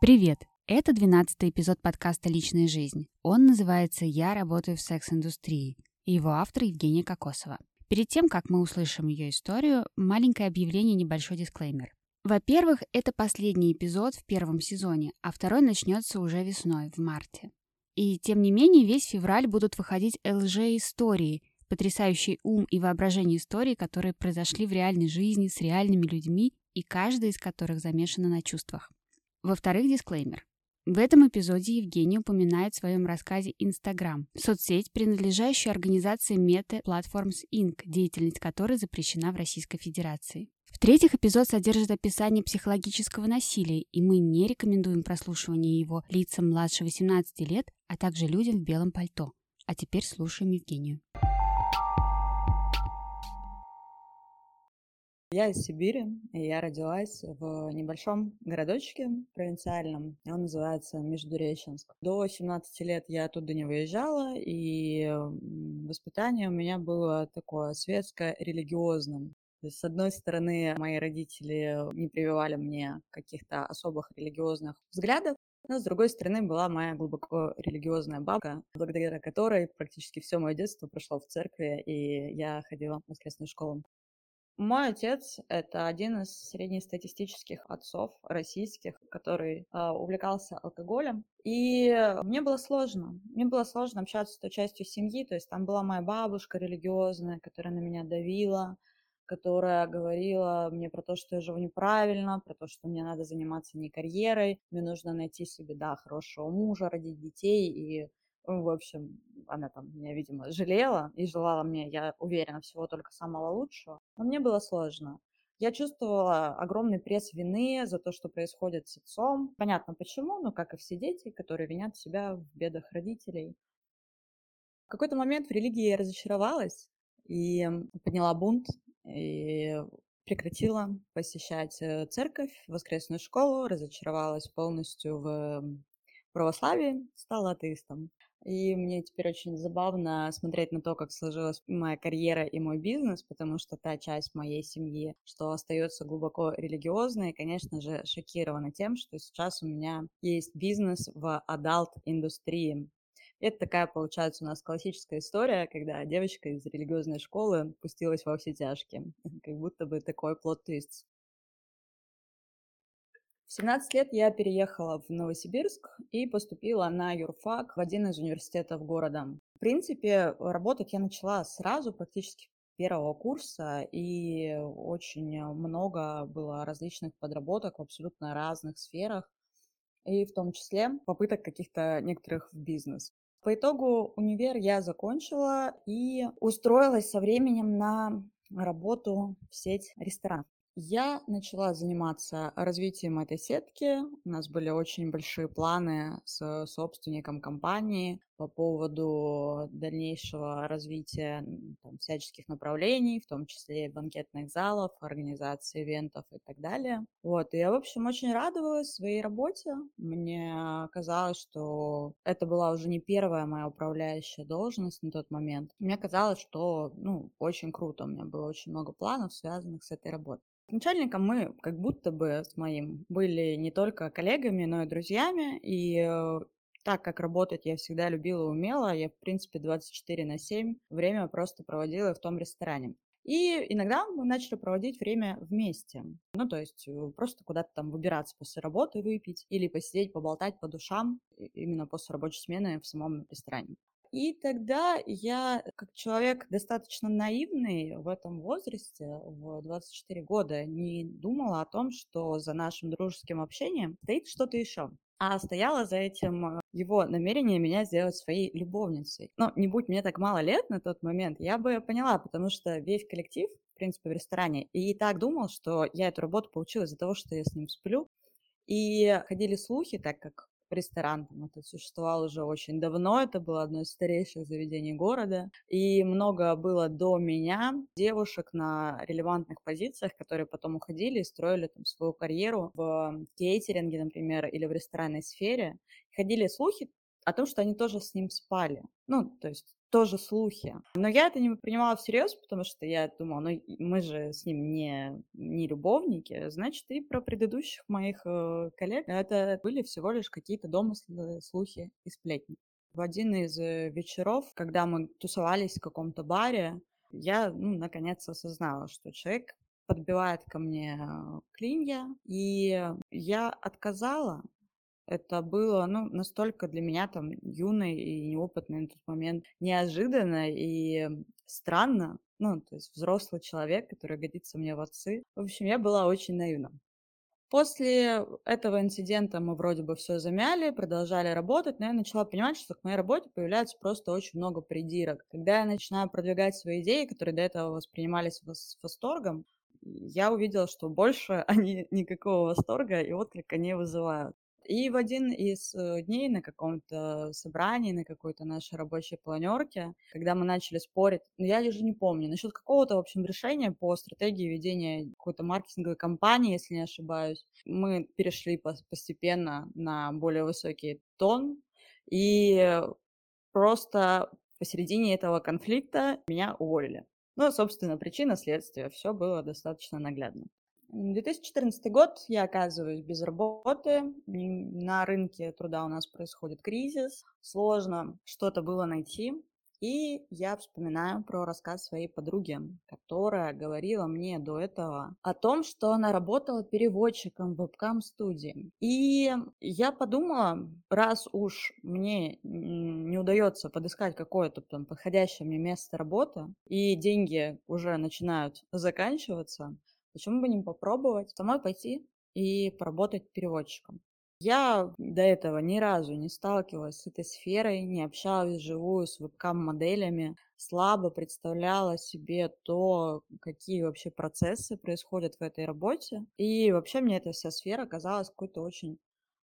Привет! Это 12 эпизод подкаста «Личная жизнь». Он называется «Я работаю в секс-индустрии». И его автор Евгения Кокосова. Перед тем, как мы услышим ее историю, маленькое объявление, небольшой дисклеймер. Во-первых, это последний эпизод в первом сезоне, а второй начнется уже весной, в марте. И тем не менее, весь февраль будут выходить ЛЖ-истории, потрясающий ум и воображение историй, которые произошли в реальной жизни с реальными людьми, и каждая из которых замешана на чувствах. Во-вторых, дисклеймер. В этом эпизоде Евгений упоминает в своем рассказе Instagram, соцсеть, принадлежащая организации Meta Platforms Inc., деятельность которой запрещена в Российской Федерации. В-третьих, эпизод содержит описание психологического насилия, и мы не рекомендуем прослушивание его лицам младше 18 лет, а также людям в белом пальто. А теперь слушаем Евгению. Я из Сибири, и я родилась в небольшом городочке провинциальном. Он называется Междуреченск. До 17 лет я оттуда не выезжала, и воспитание у меня было такое светско-религиозным. То есть, с одной стороны, мои родители не прививали мне каких-то особых религиозных взглядов, но, с другой стороны, была моя глубоко религиозная бабка, благодаря которой практически все мое детство прошло в церкви, и я ходила в воскресную школу. Мой отец – это один из среднестатистических отцов российских, который э, увлекался алкоголем. И мне было сложно. Мне было сложно общаться с той частью семьи. То есть там была моя бабушка религиозная, которая на меня давила, которая говорила мне про то, что я живу неправильно, про то, что мне надо заниматься не карьерой, мне нужно найти себе, да, хорошего мужа, родить детей и в общем, она там меня, видимо, жалела и желала мне, я уверена, всего только самого лучшего. Но мне было сложно. Я чувствовала огромный пресс вины за то, что происходит с отцом. Понятно почему, но как и все дети, которые винят себя в бедах родителей. В какой-то момент в религии я разочаровалась и подняла бунт, и прекратила посещать э, церковь, воскресную школу, разочаровалась полностью в православии, стала атеистом. И мне теперь очень забавно смотреть на то, как сложилась моя карьера и мой бизнес, потому что та часть моей семьи, что остается глубоко религиозной, конечно же, шокирована тем, что сейчас у меня есть бизнес в адалт-индустрии. Это такая, получается, у нас классическая история, когда девочка из религиозной школы пустилась во все тяжкие. Как будто бы такой плод-твист. В 17 лет я переехала в Новосибирск и поступила на юрфак в один из университетов города. В принципе, работать я начала сразу, практически первого курса, и очень много было различных подработок в абсолютно разных сферах, и в том числе попыток каких-то некоторых в бизнес. По итогу универ я закончила и устроилась со временем на работу в сеть ресторанов. Я начала заниматься развитием этой сетки. У нас были очень большие планы с собственником компании по поводу дальнейшего развития там, всяческих направлений, в том числе банкетных залов, организации ивентов и так далее. Вот, и я, в общем, очень радовалась своей работе. Мне казалось, что это была уже не первая моя управляющая должность на тот момент. Мне казалось, что, ну, очень круто. У меня было очень много планов, связанных с этой работой. Начальником мы как будто бы с моим были не только коллегами, но и друзьями. И э, так как работать я всегда любила и умела, я, в принципе, 24 на 7 время просто проводила в том ресторане. И иногда мы начали проводить время вместе. Ну, то есть э, просто куда-то там выбираться после работы, выпить или посидеть, поболтать по душам именно после рабочей смены в самом ресторане. И тогда я, как человек достаточно наивный в этом возрасте, в 24 года, не думала о том, что за нашим дружеским общением стоит что-то еще. А стояла за этим э, его намерение меня сделать своей любовницей. Но не будь мне так мало лет на тот момент, я бы поняла, потому что весь коллектив, в принципе, в ресторане, и так думал, что я эту работу получила из-за того, что я с ним сплю. И ходили слухи, так как ресторан. Там это существовал уже очень давно, это было одно из старейших заведений города. И много было до меня девушек на релевантных позициях, которые потом уходили и строили там свою карьеру в кейтеринге, например, или в ресторанной сфере. Ходили слухи о том, что они тоже с ним спали. Ну, то есть тоже слухи. Но я это не принимала всерьез, потому что я думала, ну мы же с ним не, не любовники, значит, и про предыдущих моих э, коллег это были всего лишь какие-то домыслы, слухи и сплетни. В один из э, вечеров, когда мы тусовались в каком-то баре, я, ну, наконец осознала, что человек подбивает ко мне э, клинья, и я отказала, это было, ну, настолько для меня там юной и неопытной на тот момент неожиданно и странно. Ну, то есть взрослый человек, который годится мне в отцы. В общем, я была очень наивна. После этого инцидента мы вроде бы все замяли, продолжали работать, но я начала понимать, что к моей работе появляется просто очень много придирок. Когда я начинаю продвигать свои идеи, которые до этого воспринимались с восторгом, я увидела, что больше они никакого восторга и отклика не вызывают. И в один из э, дней на каком-то собрании, на какой-то нашей рабочей планерке, когда мы начали спорить, ну я даже не помню, насчет какого-то, в общем, решения по стратегии ведения какой-то маркетинговой кампании, если не ошибаюсь, мы перешли постепенно на более высокий тон, и просто посередине этого конфликта меня уволили. Ну, собственно, причина следствия. Все было достаточно наглядно. 2014 год, я оказываюсь без работы, на рынке труда у нас происходит кризис, сложно что-то было найти. И я вспоминаю про рассказ своей подруги, которая говорила мне до этого о том, что она работала переводчиком в вебкам-студии. И я подумала, раз уж мне не удается подыскать какое-то там подходящее мне место работы, и деньги уже начинают заканчиваться, Почему бы не попробовать самой пойти и поработать переводчиком? Я до этого ни разу не сталкивалась с этой сферой, не общалась вживую с вебкам-моделями, слабо представляла себе то, какие вообще процессы происходят в этой работе. И вообще мне эта вся сфера казалась какой-то очень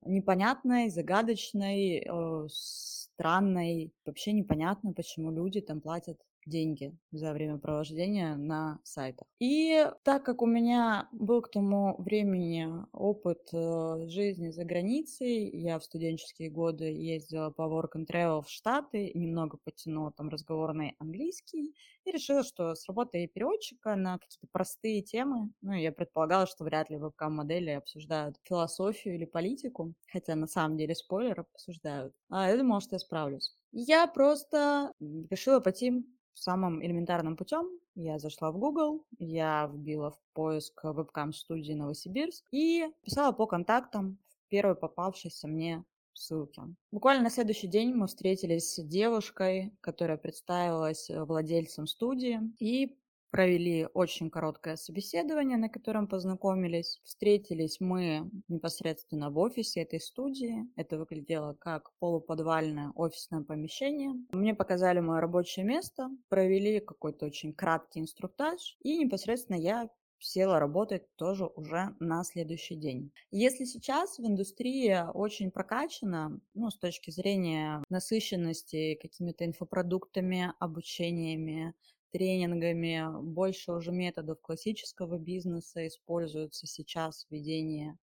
непонятной, загадочной, э, странной. Вообще непонятно, почему люди там платят деньги за времяпровождение на сайтах. И так как у меня был к тому времени опыт э, жизни за границей, я в студенческие годы ездила по work and travel в Штаты, немного потянула там разговорный английский и решила, что с работой переводчика на какие-то простые темы, ну, я предполагала, что вряд ли вебкам-модели обсуждают философию или политику, хотя на самом деле спойлер обсуждают. А я думала, что я справлюсь. Я просто решила пойти самым элементарным путем я зашла в Google, я вбила в поиск вебкам-студии Новосибирск и писала по контактам в первой попавшейся мне ссылке. Буквально на следующий день мы встретились с девушкой, которая представилась владельцем студии и провели очень короткое собеседование, на котором познакомились. Встретились мы непосредственно в офисе этой студии. Это выглядело как полуподвальное офисное помещение. Мне показали мое рабочее место, провели какой-то очень краткий инструктаж, и непосредственно я села работать тоже уже на следующий день. Если сейчас в индустрии очень прокачана, ну, с точки зрения насыщенности какими-то инфопродуктами, обучениями, тренингами, больше уже методов классического бизнеса используются сейчас в ведении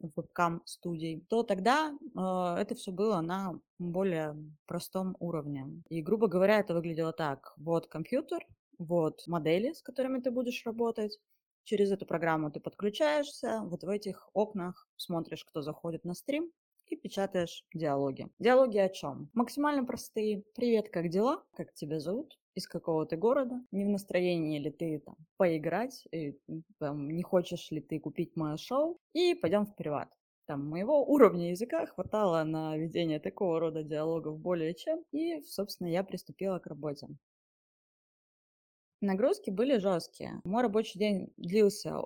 вебкам-студий, то тогда э, это все было на более простом уровне. И, грубо говоря, это выглядело так. Вот компьютер, вот модели, с которыми ты будешь работать. Через эту программу ты подключаешься, вот в этих окнах смотришь, кто заходит на стрим, и печатаешь диалоги. Диалоги о чем? Максимально простые. Привет, как дела? Как тебя зовут? Из какого ты города, не в настроении ли ты там поиграть, и, там, не хочешь ли ты купить мое шоу, и пойдем в приват. Там моего уровня языка хватало на ведение такого рода диалогов более чем, и, собственно, я приступила к работе. Нагрузки были жесткие. Мой рабочий день длился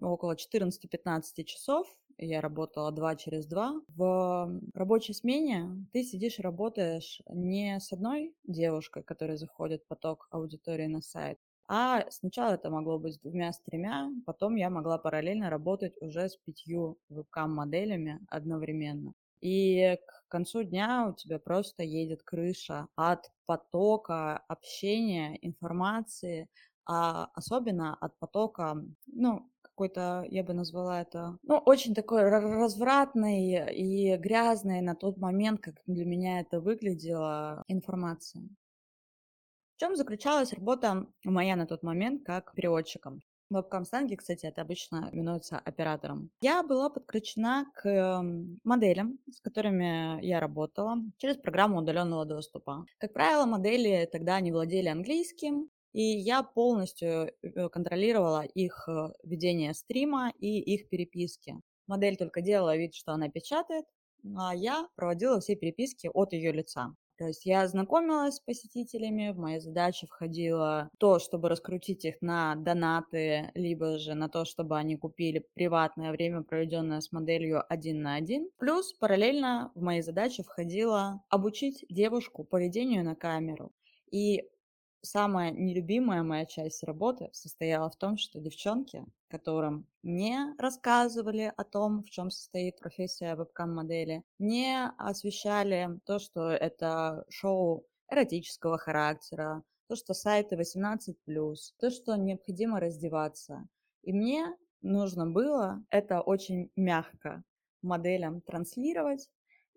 около 14-15 часов, я работала два через два. В рабочей смене ты сидишь и работаешь не с одной девушкой, которая заходит в поток аудитории на сайт, а сначала это могло быть с двумя, с тремя, потом я могла параллельно работать уже с пятью вебкам-моделями одновременно. И к концу дня у тебя просто едет крыша от потока общения, информации, а особенно от потока, ну, какой-то, я бы назвала это, ну, очень такой развратной и грязной на тот момент, как для меня это выглядело, информация. В чем заключалась работа моя на тот момент как переводчиком? Вебкам-станги, кстати, это обычно именуется оператором. Я была подключена к эм, моделям, с которыми я работала, через программу удаленного доступа. Как правило, модели тогда не владели английским, и я полностью э, контролировала их э, ведение стрима и их переписки. Модель только делала вид, что она печатает, а я проводила все переписки от ее лица. То есть я знакомилась с посетителями, в мои задачи входило то, чтобы раскрутить их на донаты, либо же на то, чтобы они купили приватное время, проведенное с моделью один на один. Плюс параллельно в мои задачи входило обучить девушку поведению на камеру. И самая нелюбимая моя часть работы состояла в том, что девчонки, которым не рассказывали о том, в чем состоит профессия вебкам-модели, не освещали то, что это шоу эротического характера, то, что сайты 18+, то, что необходимо раздеваться. И мне нужно было это очень мягко моделям транслировать,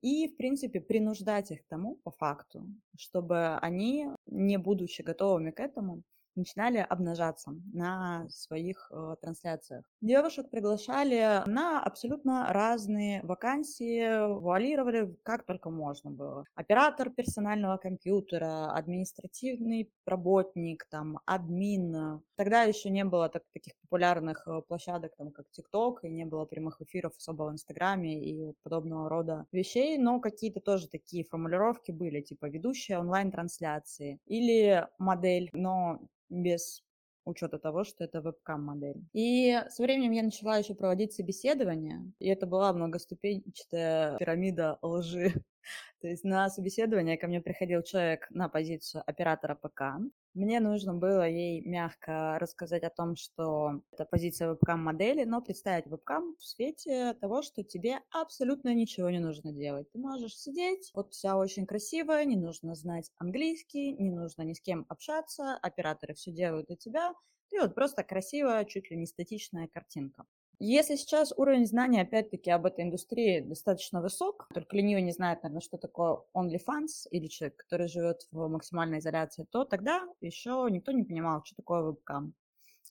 и, в принципе, принуждать их к тому, по факту, чтобы они, не будучи готовыми к этому, начинали обнажаться на своих э, трансляциях. Девушек приглашали на абсолютно разные вакансии, вуалировали как только можно было. Оператор персонального компьютера, административный работник, там, админ. Тогда еще не было так, таких популярных э, площадок, там, как ТикТок, и не было прямых эфиров особо в Инстаграме и подобного рода вещей, но какие-то тоже такие формулировки были, типа ведущая онлайн-трансляции или модель, но без учета того, что это вебкам-модель. И со временем я начала еще проводить собеседования, и это была многоступенчатая пирамида лжи. То есть на собеседование ко мне приходил человек на позицию оператора ПК, мне нужно было ей мягко рассказать о том, что это позиция вебкам-модели, но представить вебкам в свете того, что тебе абсолютно ничего не нужно делать. Ты можешь сидеть, вот вся очень красивая, не нужно знать английский, не нужно ни с кем общаться, операторы все делают для тебя, и вот просто красивая, чуть ли не статичная картинка. Если сейчас уровень знания, опять-таки, об этой индустрии достаточно высок, только ленивый не знает, наверное, что такое OnlyFans или человек, который живет в максимальной изоляции, то тогда еще никто не понимал, что такое вебкам.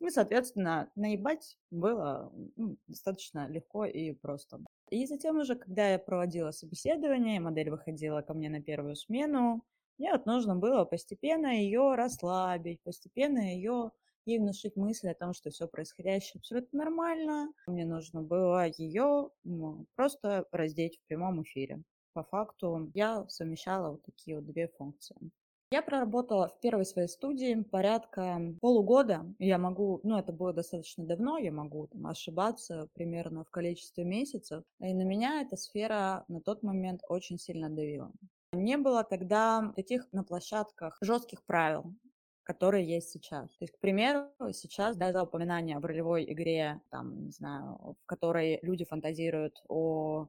И, соответственно, наебать было ну, достаточно легко и просто. И затем уже, когда я проводила собеседование, модель выходила ко мне на первую смену, мне вот нужно было постепенно ее расслабить, постепенно ее ей внушить мысль о том, что все происходящее абсолютно нормально. Мне нужно было ее ну, просто раздеть в прямом эфире. По факту я совмещала вот такие вот две функции. Я проработала в первой своей студии порядка полугода. Я могу, ну это было достаточно давно, я могу там, ошибаться примерно в количестве месяцев. И на меня эта сфера на тот момент очень сильно давила. Не было тогда таких на площадках жестких правил которые есть сейчас. То есть, к примеру, сейчас даже упоминание в ролевой игре, там, не знаю, в которой люди фантазируют о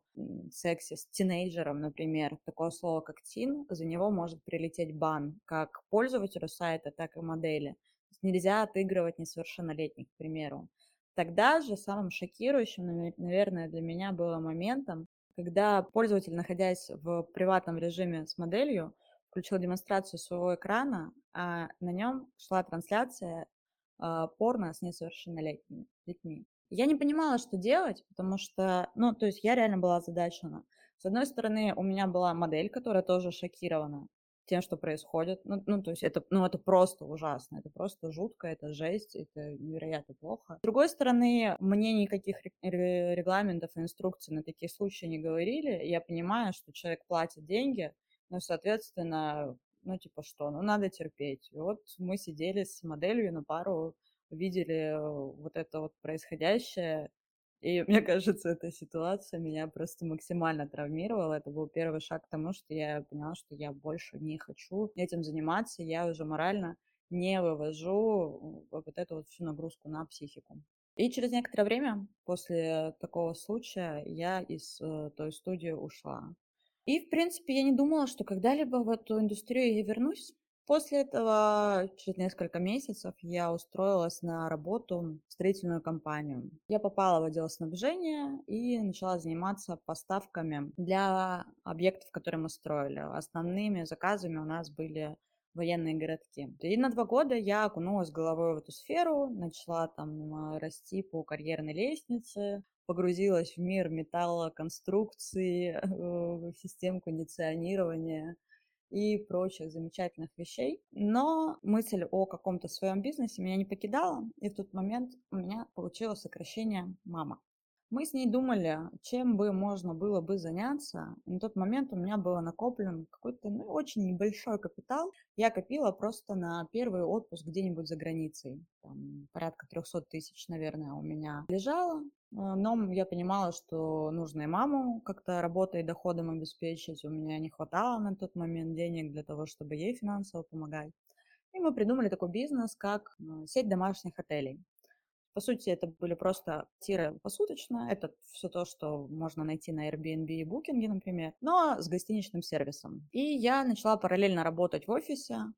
сексе с тинейджером, например, такое слово, как тин, за него может прилететь бан как пользователю сайта, так и модели. нельзя отыгрывать несовершеннолетних, к примеру. Тогда же самым шокирующим, наверное, для меня было моментом, когда пользователь, находясь в приватном режиме с моделью, включил демонстрацию своего экрана, а на нем шла трансляция э, порно с несовершеннолетними детьми. Я не понимала, что делать, потому что, ну, то есть я реально была озадачена. С одной стороны, у меня была модель, которая тоже шокирована тем, что происходит. Ну, ну, то есть это, ну, это просто ужасно, это просто жутко, это жесть, это невероятно плохо. С другой стороны, мне никаких регламентов и инструкций на такие случаи не говорили. Я понимаю, что человек платит деньги, ну, соответственно, ну, типа что, ну, надо терпеть. И вот мы сидели с моделью на пару, видели э, вот это вот происходящее, и мне кажется, эта ситуация меня просто максимально травмировала. Это был первый шаг к тому, что я поняла, что я больше не хочу этим заниматься. Я уже морально не вывожу вот эту вот всю нагрузку на психику. И через некоторое время после такого случая я из э, той студии ушла. И, в принципе, я не думала, что когда-либо в эту индустрию я вернусь. После этого, через несколько месяцев, я устроилась на работу в строительную компанию. Я попала в отдел снабжения и начала заниматься поставками для объектов, которые мы строили. Основными заказами у нас были военные городки. И на два года я окунулась головой в эту сферу, начала там а, расти по карьерной лестнице, погрузилась в мир металла, конструкции, э, систем кондиционирования и прочих замечательных вещей. Но мысль о каком-то своем бизнесе меня не покидала, и в тот момент у меня получилось сокращение мама. Мы с ней думали, чем бы можно было бы заняться. На тот момент у меня был накоплен какой-то ну, очень небольшой капитал. Я копила просто на первый отпуск где-нибудь за границей. Там, порядка 300 тысяч, наверное, у меня лежало. Э, но я понимала, что нужно и маму как-то работой и доходом обеспечить. У меня не хватало на тот момент денег для того, чтобы ей финансово помогать. И мы придумали такой бизнес, как э, сеть домашних отелей. По сути, это были просто тиры посуточно. Это все то, что можно найти на Airbnb и Booking, например, но с гостиничным сервисом. И я начала параллельно работать в офисе,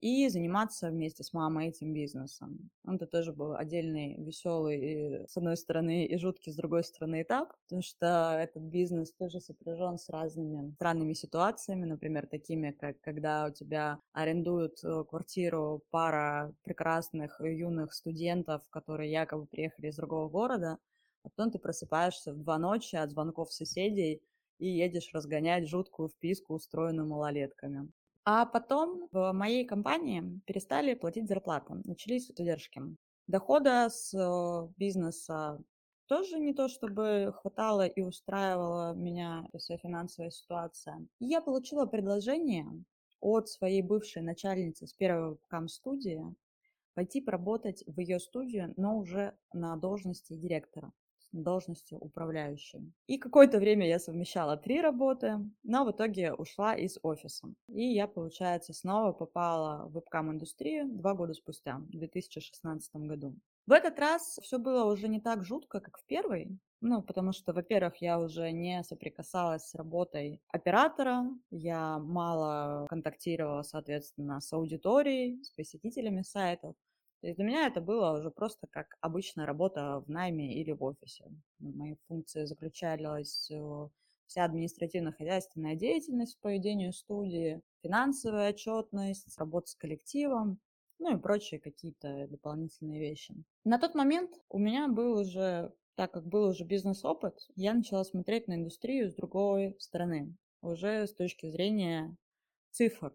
и заниматься вместе с мамой этим бизнесом. Это тоже был отдельный веселый, с одной стороны, и жуткий, с другой стороны, этап, потому что этот бизнес тоже сопряжен с разными странными ситуациями, например, такими, как когда у тебя арендуют э, квартиру пара прекрасных юных студентов, которые якобы приехали из другого города, а потом ты просыпаешься в два ночи от звонков соседей и едешь разгонять жуткую вписку, устроенную малолетками. А потом в моей компании перестали платить зарплаты, начались задержки. Дохода с э, бизнеса тоже не то, чтобы хватало и устраивала меня вся финансовая ситуация. И я получила предложение от своей бывшей начальницы с первой кам-студии пойти поработать в ее студию, но уже на должности директора должностью управляющей. И какое-то время я совмещала три работы, но в итоге ушла из офиса. И я, получается, снова попала в вебкам-индустрию два года спустя, в 2016 году. В этот раз все было уже не так жутко, как в первый, ну, потому что, во-первых, я уже не соприкасалась с работой оператора, я мало контактировала, соответственно, с аудиторией, с посетителями сайтов. То есть для меня это было уже просто как обычная работа в найме или в офисе. Мои функции заключались вся административно-хозяйственная деятельность по ведению студии, финансовая отчетность, работа с коллективом, ну и прочие какие-то дополнительные вещи. На тот момент у меня был уже, так как был уже бизнес-опыт, я начала смотреть на индустрию с другой стороны, уже с точки зрения цифр.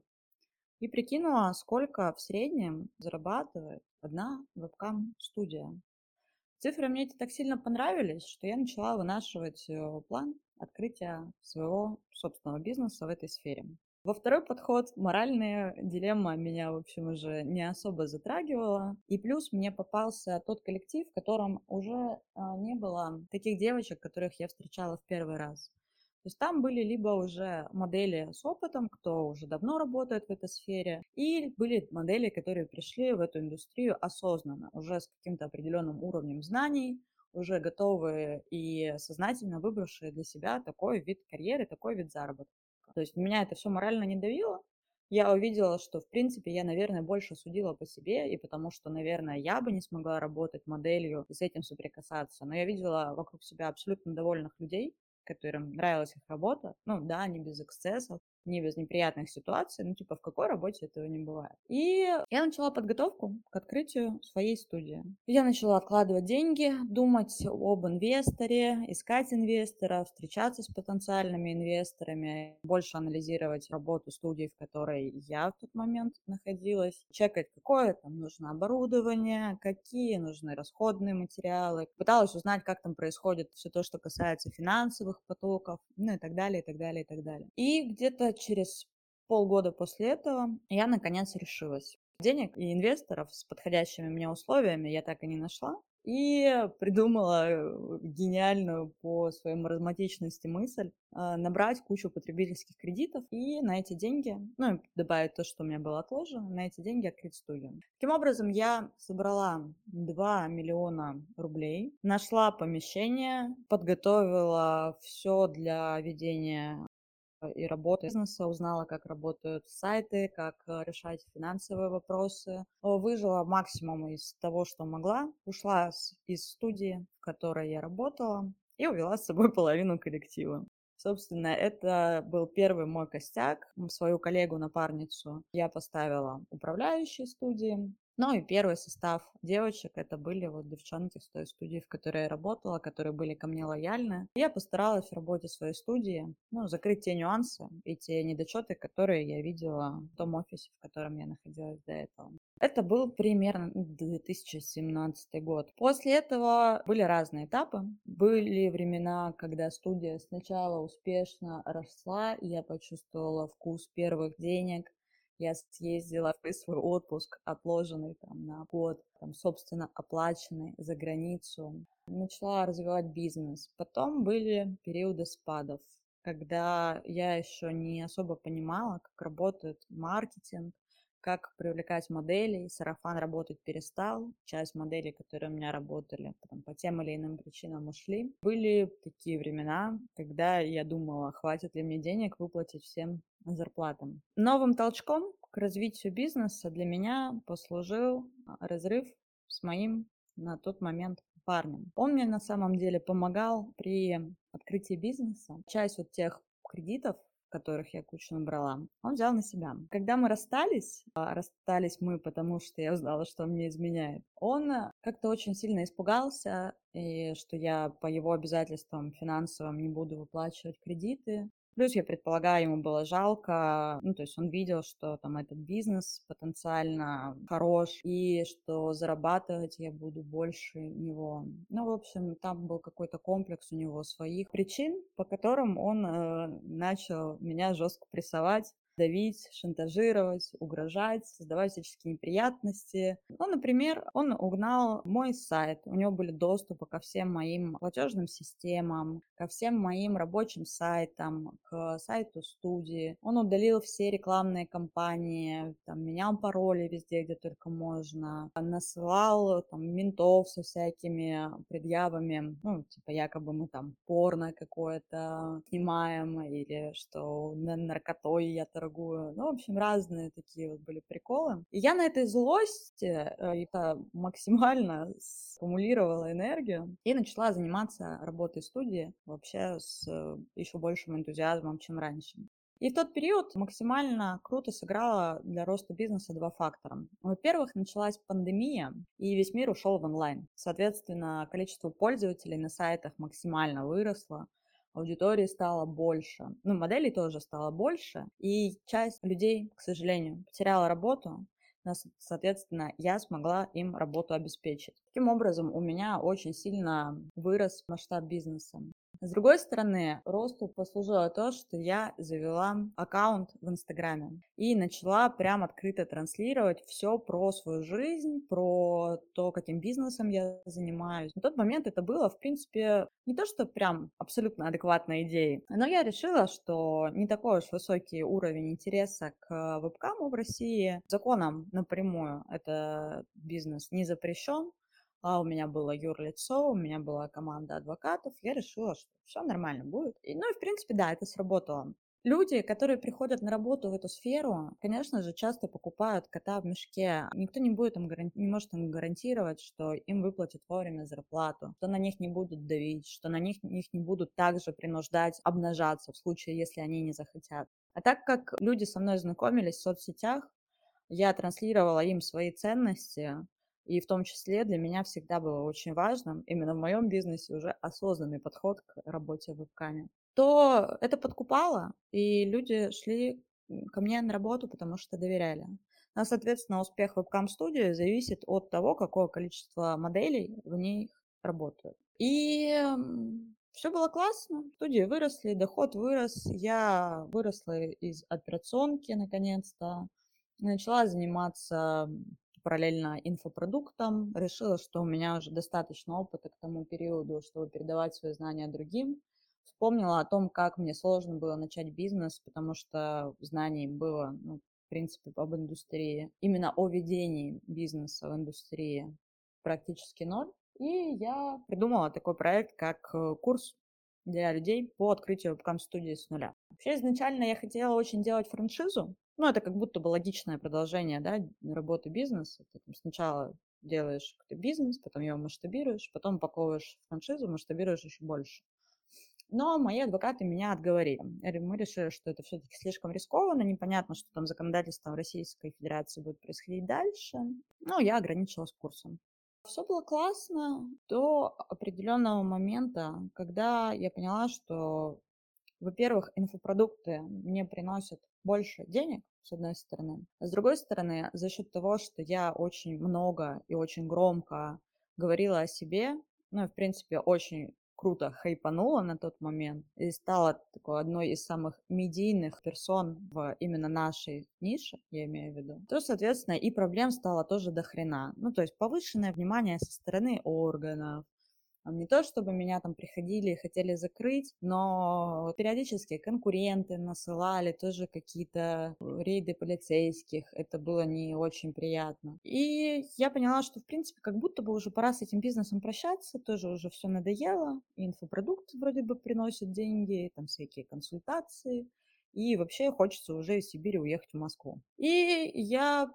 И прикинула, сколько в среднем зарабатывает одна вебкам-студия. Цифры мне эти так сильно понравились, что я начала вынашивать э, план открытия своего собственного бизнеса в этой сфере. Во второй подход моральная дилемма меня, в общем, уже не особо затрагивала. И плюс мне попался тот коллектив, в котором уже а, не было таких девочек, которых я встречала в первый раз. То есть там были либо уже модели с опытом, кто уже давно работает в этой сфере, и были модели, которые пришли в эту индустрию осознанно, уже с каким-то определенным уровнем знаний, уже готовые и сознательно выбравшие для себя такой вид карьеры, такой вид заработка. То есть меня это все морально не давило. Я увидела, что, в принципе, я, наверное, больше судила по себе, и потому что, наверное, я бы не смогла работать моделью и с этим соприкасаться. Но я видела вокруг себя абсолютно довольных людей, которым нравилась их работа. Ну да, не без эксцессов, не без неприятных ситуаций, ну типа в какой работе этого не бывает. И я начала подготовку к открытию своей студии. Я начала откладывать деньги, думать об инвесторе, искать инвестора, встречаться с потенциальными инвесторами, больше анализировать работу студии, в которой я в тот момент находилась, чекать, какое там нужно оборудование, какие нужны расходные материалы. Пыталась узнать, как там происходит все то, что касается финансовых потоков, ну и так далее, и так далее, и так далее. И где-то через полгода после этого я наконец решилась. Денег и инвесторов с подходящими мне условиями я так и не нашла. И придумала э, гениальную по своей маразматичности мысль э, набрать кучу потребительских кредитов и на эти деньги, ну, добавить то, что у меня было отложено, на эти деньги открыть студию. Таким образом, я собрала 2 миллиона рублей, нашла помещение, подготовила все для ведения и работы бизнеса, узнала, как работают сайты, как э, решать финансовые вопросы. Выжила максимум из того, что могла. Ушла из студии, в которой я работала, и увела с собой половину коллектива. Собственно, это был первый мой костяк. Свою коллегу-напарницу я поставила управляющей студии. Ну и первый состав девочек, это были вот девчонки с той студии, в которой я работала, которые были ко мне лояльны. Я постаралась в работе своей студии ну, закрыть те нюансы и те недочеты, которые я видела в том офисе, в котором я находилась до этого. Это был примерно 2017 год. После этого были разные этапы. Были времена, когда студия сначала успешно росла, я почувствовала вкус первых денег, я съездила в свой отпуск, отложенный там на год, там, собственно, оплаченный за границу. Начала развивать бизнес. Потом были периоды спадов, когда я еще не особо понимала, как работает маркетинг, как привлекать моделей. Сарафан работать перестал. Часть моделей, которые у меня работали, потом по тем или иным причинам ушли. Были такие времена, когда я думала, хватит ли мне денег выплатить всем зарплатам. Новым толчком к развитию бизнеса для меня послужил а, разрыв с моим на тот момент парнем. Он мне на самом деле помогал при открытии бизнеса. Часть вот тех кредитов, которых я кучу набрала, он взял на себя. Когда мы расстались, а, расстались мы, потому что я узнала, что он мне изменяет, он э, как-то очень сильно испугался, и что я по его обязательствам финансовым не буду выплачивать кредиты. Плюс, я предполагаю, ему было жалко, ну, то есть он видел, что там этот бизнес потенциально хорош, и что зарабатывать я буду больше него. Ну, в общем, там был какой-то комплекс у него своих причин, по которым он э, начал меня жестко прессовать давить, шантажировать, угрожать, создавать всяческие неприятности. Ну, например, он угнал мой сайт. У него были доступы ко всем моим платежным системам, ко всем моим рабочим сайтам, к сайту студии. Он удалил все рекламные кампании, там, менял пароли везде, где только можно, насылал там ментов со всякими предъявами, ну, типа якобы мы там порно какое-то снимаем или что на наркотой я торгую. Ну, в общем, разные такие вот были приколы. И я на этой злости это максимально аккумулировала энергию и начала заниматься работой студии вообще с э, еще большим энтузиазмом, чем раньше. И в тот период максимально круто сыграла для роста бизнеса два фактора. Во-первых, началась пандемия, и весь мир ушел в онлайн. Соответственно, количество пользователей на сайтах максимально выросло аудитории стало больше. Ну, моделей тоже стало больше. И часть людей, к сожалению, потеряла работу. Соответственно, я смогла им работу обеспечить. Таким образом, у меня очень сильно вырос масштаб бизнеса. С другой стороны, росту послужило то, что я завела аккаунт в Инстаграме и начала прям открыто транслировать все про свою жизнь, про то, каким бизнесом я занимаюсь. На тот момент это было, в принципе, не то, что прям абсолютно адекватной идеей, но я решила, что не такой уж высокий уровень интереса к вебкаму в России. Законом напрямую это бизнес не запрещен, а у меня было юрлицо, у меня была команда адвокатов, я решила, что все нормально будет. И, ну и в принципе, да, это сработало. Люди, которые приходят на работу в эту сферу, конечно же, часто покупают кота в мешке. Никто не будет им гаранти- не может им гарантировать, что им выплатят вовремя зарплату, что на них не будут давить, что на них, них не будут также принуждать обнажаться в случае, если они не захотят. А так как люди со мной знакомились в соцсетях, я транслировала им свои ценности, и в том числе для меня всегда было очень важным, именно в моем бизнесе уже осознанный подход к работе в вебкаме, то это подкупало, и люди шли ко мне на работу, потому что доверяли. Ну, соответственно, успех вебкам-студии зависит от того, какое количество моделей в ней работают. И все было классно, студии выросли, доход вырос, я выросла из операционки наконец-то, начала заниматься параллельно инфопродуктом. Решила, что у меня уже достаточно опыта к тому периоду, чтобы передавать свои знания другим. Вспомнила о том, как мне сложно было начать бизнес, потому что знаний было, ну, в принципе, об индустрии, именно о ведении бизнеса в индустрии практически ноль. И я придумала такой проект, как э, курс для людей по открытию вебкам-студии с нуля. Вообще, изначально я хотела очень делать франшизу, ну, это как будто бы логичное продолжение, да, работы бизнеса. Ты там сначала делаешь какой-то бизнес, потом его масштабируешь, потом упаковываешь франшизу, масштабируешь еще больше. Но мои адвокаты меня отговорили. Мы решили, что это все-таки слишком рискованно, непонятно, что там законодательством Российской Федерации будет происходить дальше. Но я ограничилась курсом. Все было классно до определенного момента, когда я поняла, что, во-первых, инфопродукты мне приносят больше денег, с одной стороны. А с другой стороны, за счет того, что я очень много и очень громко говорила о себе, ну, в принципе, очень круто хайпанула на тот момент и стала такой одной из самых медийных персон в именно нашей нише, я имею в виду, то, соответственно, и проблем стало тоже до хрена. Ну, то есть повышенное внимание со стороны органов, не то, чтобы меня там приходили и хотели закрыть, но периодически конкуренты насылали тоже какие-то рейды полицейских. Это было не очень приятно. И я поняла, что, в принципе, как будто бы уже пора с этим бизнесом прощаться. Тоже уже все надоело. Инфопродукт вроде бы приносит деньги, там всякие консультации. И вообще хочется уже из Сибири уехать в Москву. И я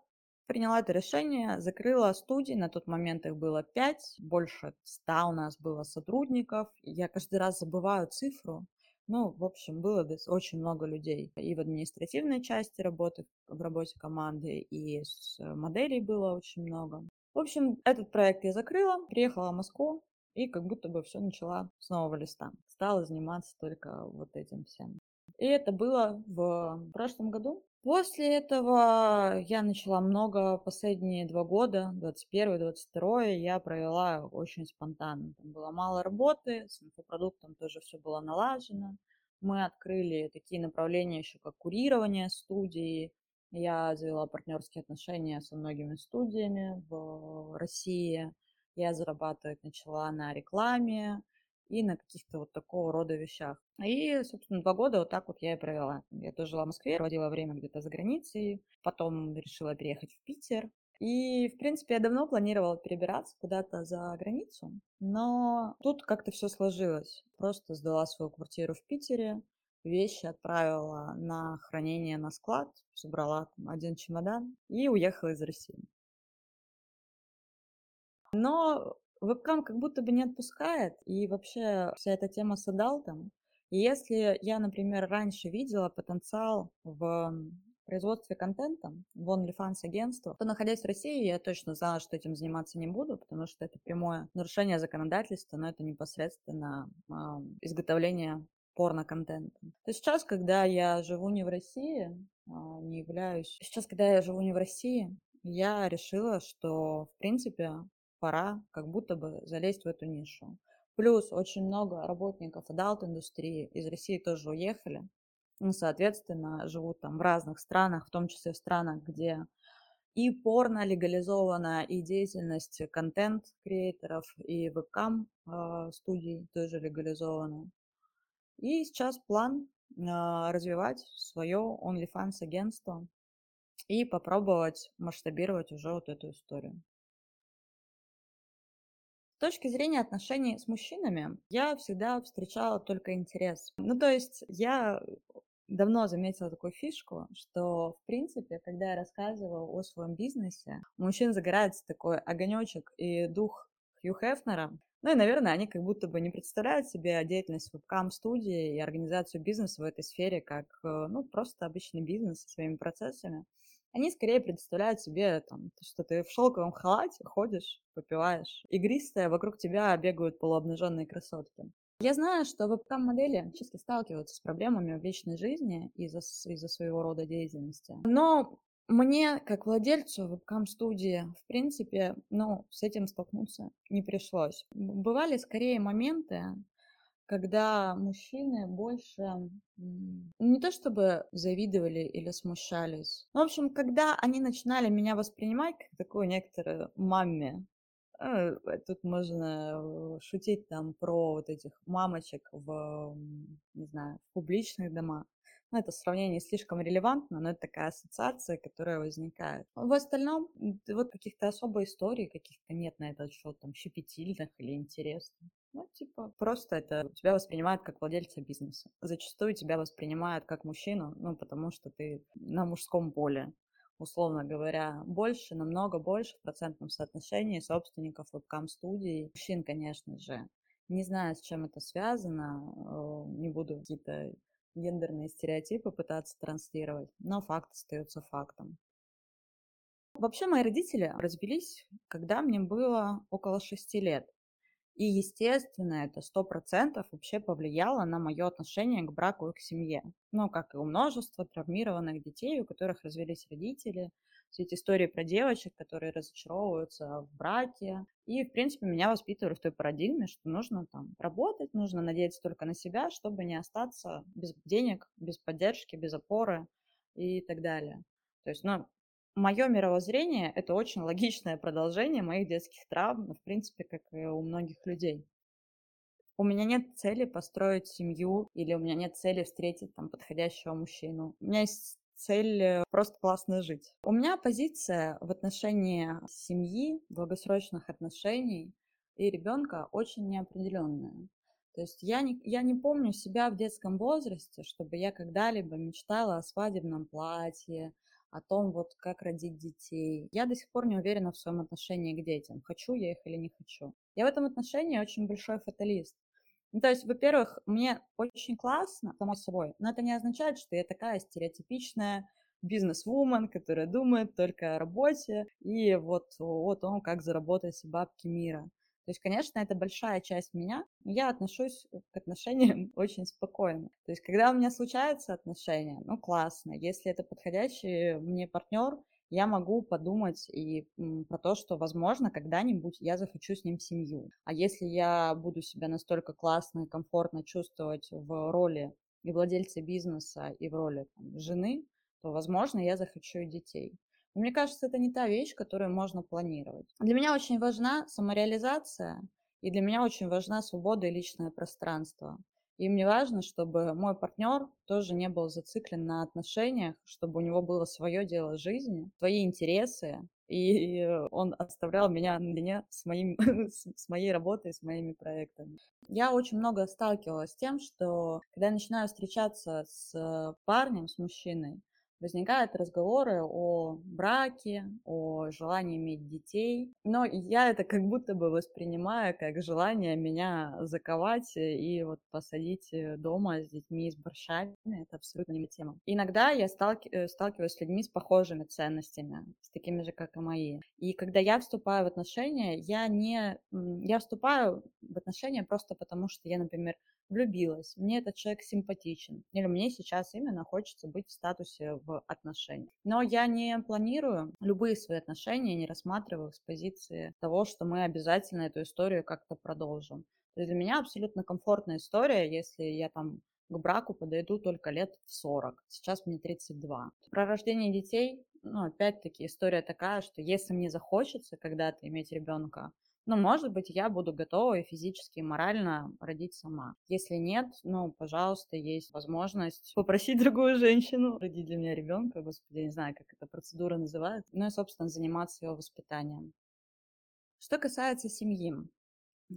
приняла это решение, закрыла студии, на тот момент их было пять, больше ста у нас было сотрудников. Я каждый раз забываю цифру, ну, в общем, было очень много людей. И в административной части работы, в работе команды, и с моделей было очень много. В общем, этот проект я закрыла, приехала в Москву, и как будто бы все начала с нового листа. Стала заниматься только вот этим всем. И это было в прошлом году. После этого я начала много, последние два года, 21-22, я провела очень спонтанно. Там было мало работы, с инфопродуктом тоже все было налажено. Мы открыли такие направления еще, как курирование студии. Я завела партнерские отношения со многими студиями в России. Я зарабатывать начала на рекламе, и на каких-то вот такого рода вещах. И, собственно, два года вот так вот я и провела. Я тоже жила в Москве, проводила время где-то за границей, потом решила переехать в Питер. И, в принципе, я давно планировала перебираться куда-то за границу, но тут как-то все сложилось. Просто сдала свою квартиру в Питере, вещи отправила на хранение на склад, собрала там один чемодан и уехала из России. Но Вебкам как будто бы не отпускает, и вообще вся эта тема с адалтом. И если я, например, раньше видела потенциал в производстве контента в OnlyFans агентство, то находясь в России, я точно знала, что этим заниматься не буду, потому что это прямое нарушение законодательства, но это непосредственно э, изготовление порно-контента. То сейчас, когда я живу не в России, э, не являюсь... Сейчас, когда я живу не в России, я решила, что, в принципе, пора как будто бы залезть в эту нишу. Плюс очень много работников адалт-индустрии из России тоже уехали. Ну, соответственно, живут там в разных странах, в том числе в странах, где и порно легализована, и деятельность контент-креаторов, и вебкам э, студий тоже легализована. И сейчас план э, развивать свое OnlyFans агентство и попробовать масштабировать уже вот эту историю. С точки зрения отношений с мужчинами, я всегда встречала только интерес. Ну, то есть я давно заметила такую фишку, что, в принципе, когда я рассказываю о своем бизнесе, у мужчин загорается такой огонечек и дух Хью Хефнера. Ну и, наверное, они как будто бы не представляют себе деятельность вебкам-студии и организацию бизнеса в этой сфере как, э, ну, просто обычный бизнес со своими процессами они скорее представляют себе, там, что ты в шелковом халате ходишь, попиваешь игристое, вокруг тебя бегают полуобнаженные красотки. Я знаю, что вебкам-модели чисто сталкиваются с проблемами в личной жизни из-за из своего рода деятельности. Но мне, как владельцу вебкам-студии, в принципе, ну, с этим столкнуться не пришлось. Бывали скорее моменты, когда мужчины больше не то чтобы завидовали или смущались. в общем, когда они начинали меня воспринимать как такую некоторую маме, э, Тут можно шутить там про вот этих мамочек в, не знаю, в публичных домах. Ну, это сравнение слишком релевантно, но это такая ассоциация, которая возникает. В остальном, вот каких-то особой историй каких-то нет на этот счет, там, щепетильных или интересных. Ну, типа, просто это тебя воспринимают как владельца бизнеса. Зачастую тебя воспринимают как мужчину, ну, потому что ты на мужском поле условно говоря, больше, намного больше в процентном соотношении собственников вебкам-студий. Мужчин, конечно же, Не знаю, с чем это связано, э, не буду какие-то гендерные стереотипы пытаться транслировать, но факт остается фактом. Вообще мои родители развелись, когда мне было около шести лет. И, естественно, это сто процентов вообще повлияло на мое отношение к браку и к семье. Ну, как и у множества травмированных детей, у которых развелись родители, все эти истории про девочек, которые разочаровываются в браке. И, в принципе, меня воспитывали в той парадигме, что нужно там работать, нужно надеяться только на себя, чтобы не остаться без денег, без поддержки, без опоры и так далее. То есть, ну, мое мировоззрение – это очень логичное продолжение моих детских травм, ну, в принципе, как и у многих людей. У меня нет цели построить семью или у меня нет цели встретить там подходящего мужчину. У меня есть цель э, просто классно жить. У меня позиция в отношении семьи, долгосрочных отношений и ребенка очень неопределенная. То есть я не, я не помню себя в детском возрасте, чтобы я когда-либо мечтала о свадебном платье, о том, вот как родить детей. Я до сих пор не уверена в своем отношении к детям. Хочу я их или не хочу. Я в этом отношении очень большой фаталист. Ну, то есть, во-первых, мне очень классно, само собой, но это не означает, что я такая стереотипичная бизнес-вумен, которая думает только о работе и вот о том, как заработать бабки мира. То есть, конечно, это большая часть меня, я отношусь к отношениям очень спокойно. То есть, когда у меня случаются отношения, ну, классно. Если это подходящий мне партнер, я могу подумать и про то, что, возможно, когда-нибудь я захочу с ним семью. А если я буду себя настолько классно и комфортно чувствовать в роли и владельца бизнеса, и в роли там, жены, то, возможно, я захочу и детей. Мне кажется, это не та вещь, которую можно планировать. Для меня очень важна самореализация, и для меня очень важна свобода и личное пространство. И мне важно, чтобы мой партнер тоже не был зациклен на отношениях, чтобы у него было свое дело жизни, свои интересы, и он оставлял меня наедине с, моим, с моей работой, с моими проектами. Я очень много сталкивалась с тем, что когда я начинаю встречаться с парнем, с мужчиной, возникают разговоры о браке, о желании иметь детей. Но я это как будто бы воспринимаю как желание меня заковать и вот посадить э, дома с детьми, с борщами. Это абсолютно не тема. Иногда я сталки- э, сталкиваюсь с людьми с похожими ценностями, с такими же, как и мои. И когда я вступаю в отношения, я не... Я вступаю в отношения просто потому, что я, например, влюбилась, мне этот человек симпатичен, или мне сейчас именно хочется быть в статусе в отношениях. Но я не планирую любые свои отношения, не рассматриваю с позиции того, что мы обязательно эту историю как-то продолжим. То есть для меня абсолютно комфортная история, если я там к браку подойду только лет в 40. Сейчас мне 32. Про рождение детей, ну, опять-таки, история такая, что если мне захочется когда-то иметь ребенка, ну, может быть, я буду готова и физически, и морально родить сама. Если нет, ну, пожалуйста, есть возможность попросить другую женщину родить для меня ребенка. Господи, я не знаю, как эта процедура называется. Ну и, собственно, заниматься его воспитанием. Что касается семьи.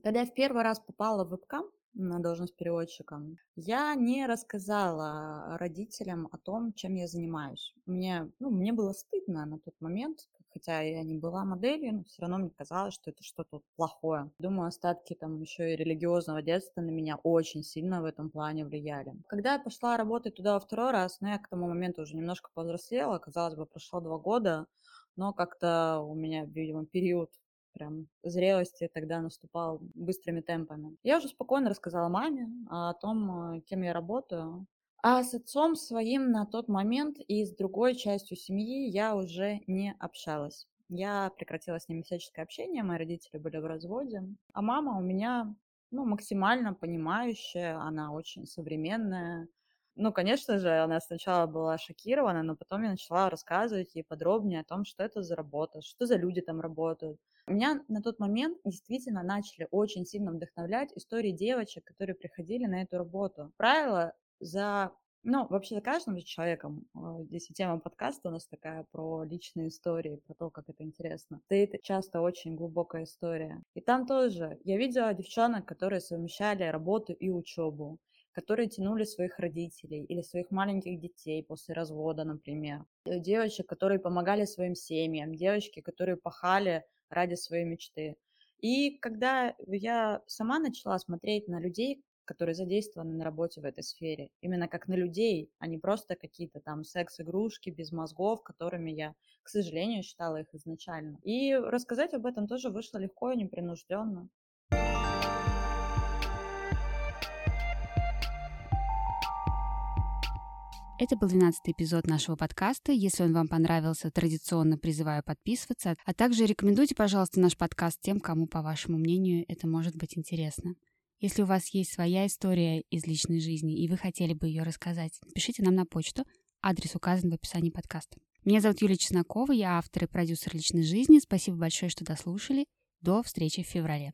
Когда я в первый раз попала в вебкам, на должность переводчика, я не рассказала родителям о том, чем я занимаюсь. Мне, ну, мне было стыдно на тот момент, хотя я не была моделью, но все равно мне казалось, что это что-то плохое. Думаю, остатки там еще и религиозного детства на меня очень сильно в этом плане влияли. Когда я пошла работать туда во второй раз, ну, я к тому моменту уже немножко повзрослела, казалось бы, прошло два года, но как-то у меня, видимо, период прям зрелости тогда наступал быстрыми темпами. Я уже спокойно рассказала маме о том, э, кем я работаю, а с отцом своим на тот момент и с другой частью семьи я уже не общалась. Я прекратила с ними всяческое общение, мои родители были в разводе. А мама у меня ну, максимально понимающая, она очень современная. Ну, конечно же, она сначала была шокирована, но потом я начала рассказывать ей подробнее о том, что это за работа, что за люди там работают. Меня на тот момент действительно начали очень сильно вдохновлять истории девочек, которые приходили на эту работу. Правило за ну, вообще за каждым человеком, а, здесь и тема подкаста у нас такая про личные истории, про то, как это интересно. Да это часто очень глубокая история. И там тоже я видела девчонок, которые совмещали работу и учебу которые тянули своих родителей или своих маленьких детей после развода, например. Э, девочек, которые помогали своим семьям, девочки, которые пахали ради своей мечты. И когда я сама начала смотреть на людей, которые задействованы на работе в этой сфере, именно как на людей, а не просто какие-то там секс-игрушки без мозгов, которыми я, к сожалению, считала их изначально. И рассказать об этом тоже вышло легко и непринужденно. Это был 12 эпизод нашего подкаста. Если он вам понравился, традиционно призываю подписываться, а также рекомендуйте, пожалуйста, наш подкаст тем, кому, по вашему мнению, это может быть интересно. Если у вас есть своя история из личной жизни, и вы хотели бы ее рассказать, напишите нам на почту. Адрес указан в описании подкаста. Меня зовут Юлия Чеснокова, я автор и продюсер личной жизни. Спасибо большое, что дослушали. До встречи в феврале.